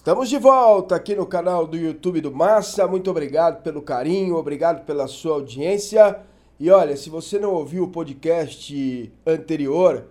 Estamos de volta aqui no canal do YouTube do Massa. Muito obrigado pelo carinho, obrigado pela sua audiência. E olha, se você não ouviu o podcast anterior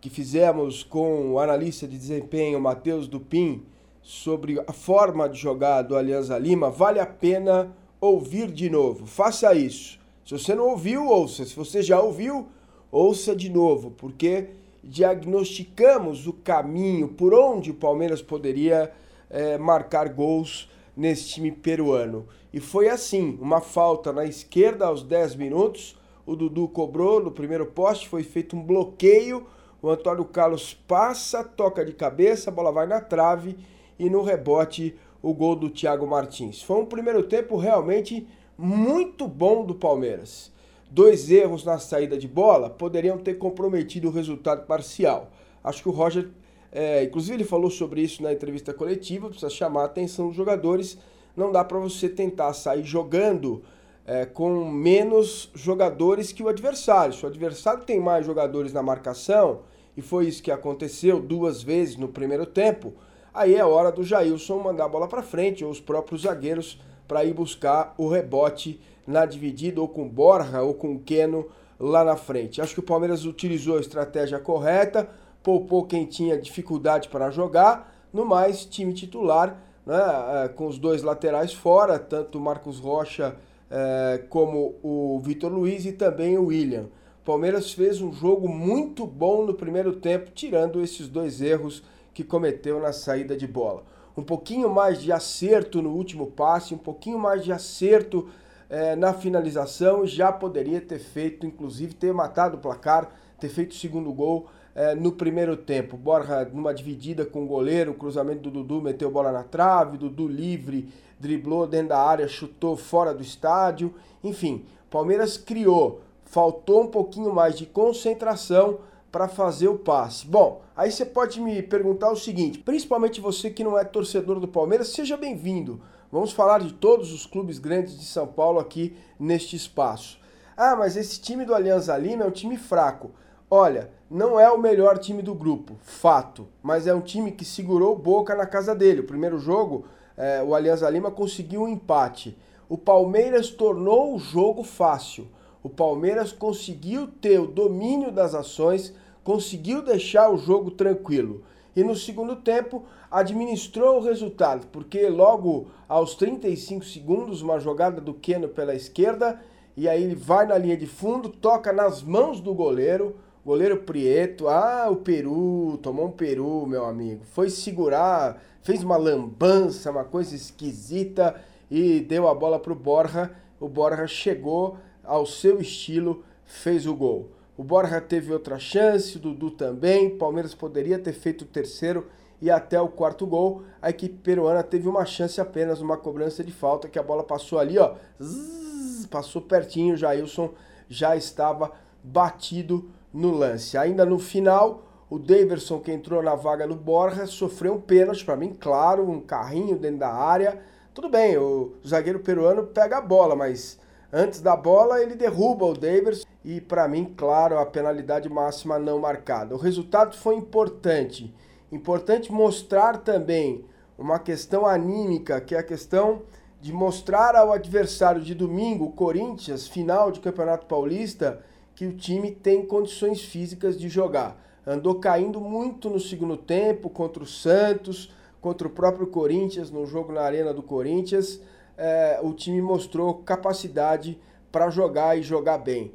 que fizemos com o analista de desempenho Matheus Dupin sobre a forma de jogar do Alianza Lima, vale a pena ouvir de novo. Faça isso. Se você não ouviu, ouça. Se você já ouviu, ouça de novo, porque diagnosticamos o caminho por onde o Palmeiras poderia é, marcar gols nesse time peruano. E foi assim: uma falta na esquerda aos 10 minutos, o Dudu cobrou no primeiro poste, foi feito um bloqueio. O Antônio Carlos passa, toca de cabeça, a bola vai na trave e no rebote o gol do Thiago Martins. Foi um primeiro tempo realmente muito bom do Palmeiras. Dois erros na saída de bola poderiam ter comprometido o resultado parcial. Acho que o Roger é, inclusive ele falou sobre isso na entrevista coletiva, precisa chamar a atenção dos jogadores. Não dá para você tentar sair jogando é, com menos jogadores que o adversário. Se o adversário tem mais jogadores na marcação, e foi isso que aconteceu duas vezes no primeiro tempo, aí é hora do Jailson mandar a bola para frente, ou os próprios zagueiros, para ir buscar o rebote na dividida, ou com Borja, ou com Keno lá na frente. Acho que o Palmeiras utilizou a estratégia correta poupou quem tinha dificuldade para jogar, no mais, time titular, né, é, com os dois laterais fora, tanto o Marcos Rocha é, como o Vitor Luiz e também o William. Palmeiras fez um jogo muito bom no primeiro tempo, tirando esses dois erros que cometeu na saída de bola. Um pouquinho mais de acerto no último passe, um pouquinho mais de acerto é, na finalização, já poderia ter feito, inclusive ter matado o placar, ter feito o segundo gol é, no primeiro tempo. Borja numa dividida com o goleiro, cruzamento do Dudu meteu bola na trave, Dudu livre, driblou dentro da área, chutou fora do estádio. Enfim, Palmeiras criou, faltou um pouquinho mais de concentração para fazer o passe. Bom, aí você pode me perguntar o seguinte, principalmente você que não é torcedor do Palmeiras, seja bem-vindo. Vamos falar de todos os clubes grandes de São Paulo aqui neste espaço. Ah, mas esse time do Alianza Lima é um time fraco. Olha, não é o melhor time do grupo, fato, mas é um time que segurou Boca na casa dele. O primeiro jogo, é, o Alianza Lima conseguiu um empate. O Palmeiras tornou o jogo fácil. O Palmeiras conseguiu ter o domínio das ações, conseguiu deixar o jogo tranquilo. E no segundo tempo administrou o resultado, porque logo aos 35 segundos, uma jogada do Keno pela esquerda, e aí ele vai na linha de fundo, toca nas mãos do goleiro Goleiro Prieto, ah, o Peru, tomou um Peru, meu amigo. Foi segurar, fez uma lambança, uma coisa esquisita e deu a bola pro Borja. O Borja chegou ao seu estilo, fez o gol. O Borja teve outra chance, o Dudu também. Palmeiras poderia ter feito o terceiro e até o quarto gol. A equipe peruana teve uma chance apenas, uma cobrança de falta, que a bola passou ali, ó. Zzz, passou pertinho, o Jailson já estava batido no lance. Ainda no final, o Daverson, que entrou na vaga do Borja, sofreu um pênalti, para mim, claro, um carrinho dentro da área. Tudo bem, o zagueiro peruano pega a bola, mas antes da bola ele derruba o Daverson e, para mim, claro, a penalidade máxima não marcada. O resultado foi importante. Importante mostrar também uma questão anímica, que é a questão de mostrar ao adversário de domingo, Corinthians, final de Campeonato Paulista, que o time tem condições físicas de jogar. Andou caindo muito no segundo tempo contra o Santos, contra o próprio Corinthians, no jogo na Arena do Corinthians. É, o time mostrou capacidade para jogar e jogar bem.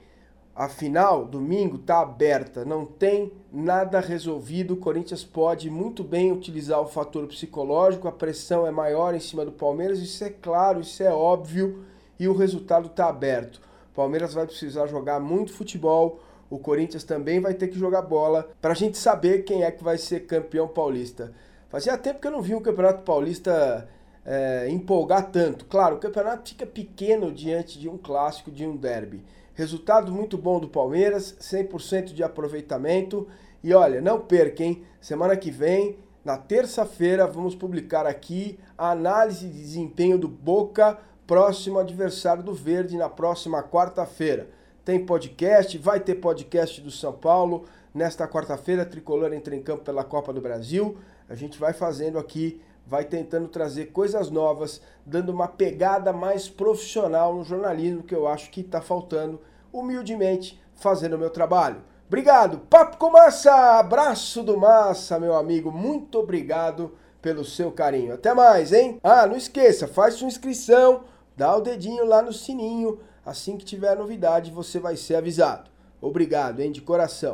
A final, domingo, está aberta, não tem nada resolvido. O Corinthians pode muito bem utilizar o fator psicológico, a pressão é maior em cima do Palmeiras, isso é claro, isso é óbvio e o resultado está aberto. Palmeiras vai precisar jogar muito futebol, o Corinthians também vai ter que jogar bola para a gente saber quem é que vai ser campeão paulista. Fazia tempo que eu não vi um campeonato paulista é, empolgar tanto. Claro, o campeonato fica pequeno diante de um clássico, de um derby. Resultado muito bom do Palmeiras, 100% de aproveitamento. E olha, não perca, hein? Semana que vem, na terça-feira, vamos publicar aqui a análise de desempenho do Boca próximo adversário do Verde na próxima quarta-feira. Tem podcast, vai ter podcast do São Paulo. Nesta quarta-feira, Tricolor entra em campo pela Copa do Brasil. A gente vai fazendo aqui vai tentando trazer coisas novas, dando uma pegada mais profissional no jornalismo que eu acho que está faltando, humildemente fazendo o meu trabalho. Obrigado, Papo com Massa, abraço do Massa, meu amigo, muito obrigado pelo seu carinho. Até mais, hein? Ah, não esqueça, faz sua inscrição, dá o dedinho lá no sininho, assim que tiver novidade você vai ser avisado. Obrigado, hein, de coração.